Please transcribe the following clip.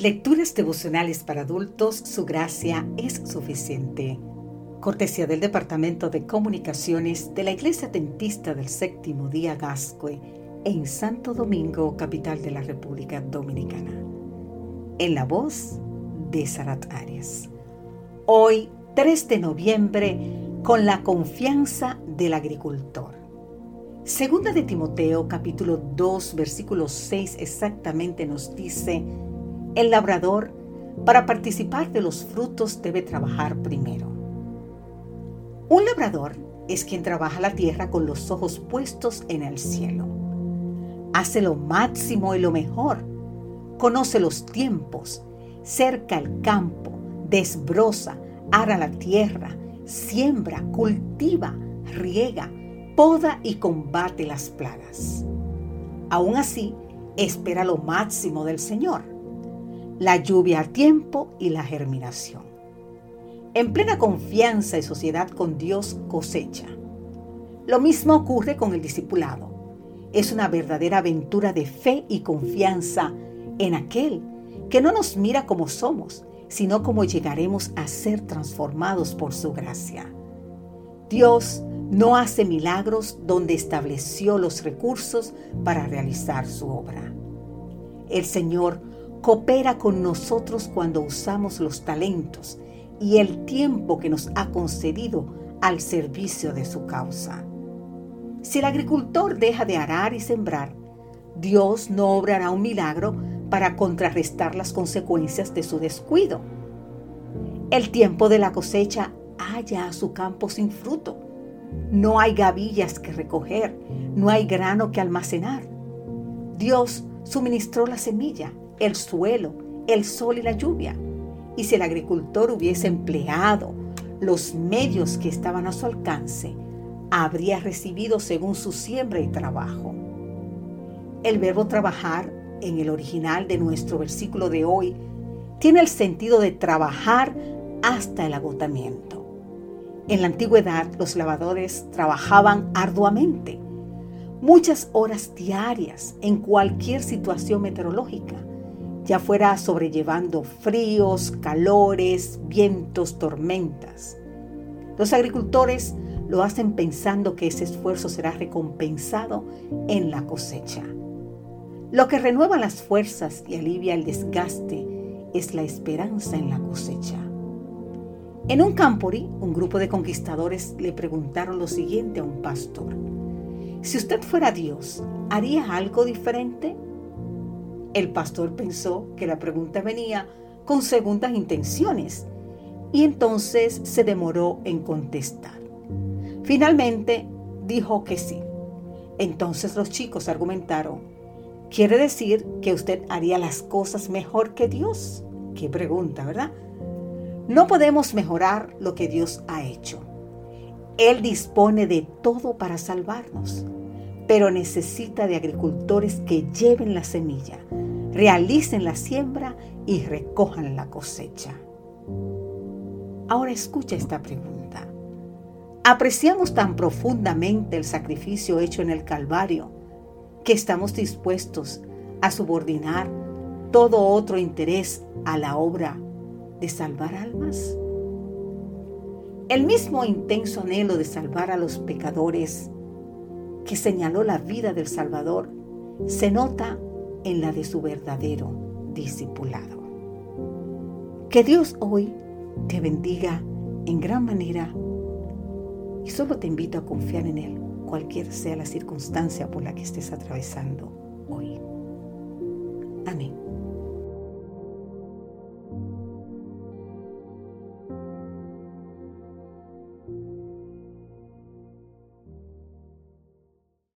Lecturas devocionales para adultos, su gracia es suficiente. Cortesía del Departamento de Comunicaciones de la Iglesia Dentista del Séptimo Día Gascue en Santo Domingo, capital de la República Dominicana. En la voz de Sarat Arias. Hoy, 3 de noviembre, con la confianza del agricultor. Segunda de Timoteo, capítulo 2, versículo 6 exactamente nos dice, el labrador, para participar de los frutos, debe trabajar primero. Un labrador es quien trabaja la tierra con los ojos puestos en el cielo. Hace lo máximo y lo mejor. Conoce los tiempos, cerca el campo, desbroza, ara la tierra, siembra, cultiva, riega, poda y combate las plagas. Aún así, espera lo máximo del Señor la lluvia a tiempo y la germinación. En plena confianza y sociedad con Dios cosecha. Lo mismo ocurre con el discipulado. Es una verdadera aventura de fe y confianza en aquel que no nos mira como somos, sino como llegaremos a ser transformados por su gracia. Dios no hace milagros donde estableció los recursos para realizar su obra. El Señor coopera con nosotros cuando usamos los talentos y el tiempo que nos ha concedido al servicio de su causa. Si el agricultor deja de arar y sembrar, Dios no obrará un milagro para contrarrestar las consecuencias de su descuido. El tiempo de la cosecha halla a su campo sin fruto. No hay gavillas que recoger, no hay grano que almacenar. Dios suministró la semilla el suelo, el sol y la lluvia. Y si el agricultor hubiese empleado los medios que estaban a su alcance, habría recibido según su siembra y trabajo. El verbo trabajar en el original de nuestro versículo de hoy tiene el sentido de trabajar hasta el agotamiento. En la antigüedad los lavadores trabajaban arduamente, muchas horas diarias en cualquier situación meteorológica ya fuera sobrellevando fríos, calores, vientos, tormentas. Los agricultores lo hacen pensando que ese esfuerzo será recompensado en la cosecha. Lo que renueva las fuerzas y alivia el desgaste es la esperanza en la cosecha. En un campori, un grupo de conquistadores le preguntaron lo siguiente a un pastor. Si usted fuera Dios, ¿haría algo diferente? El pastor pensó que la pregunta venía con segundas intenciones y entonces se demoró en contestar. Finalmente dijo que sí. Entonces los chicos argumentaron, ¿quiere decir que usted haría las cosas mejor que Dios? Qué pregunta, ¿verdad? No podemos mejorar lo que Dios ha hecho. Él dispone de todo para salvarnos pero necesita de agricultores que lleven la semilla, realicen la siembra y recojan la cosecha. Ahora escucha esta pregunta. ¿Apreciamos tan profundamente el sacrificio hecho en el Calvario que estamos dispuestos a subordinar todo otro interés a la obra de salvar almas? El mismo intenso anhelo de salvar a los pecadores que señaló la vida del Salvador se nota en la de su verdadero discipulado. Que Dios hoy te bendiga en gran manera y solo te invito a confiar en Él, cualquier sea la circunstancia por la que estés atravesando hoy. Amén.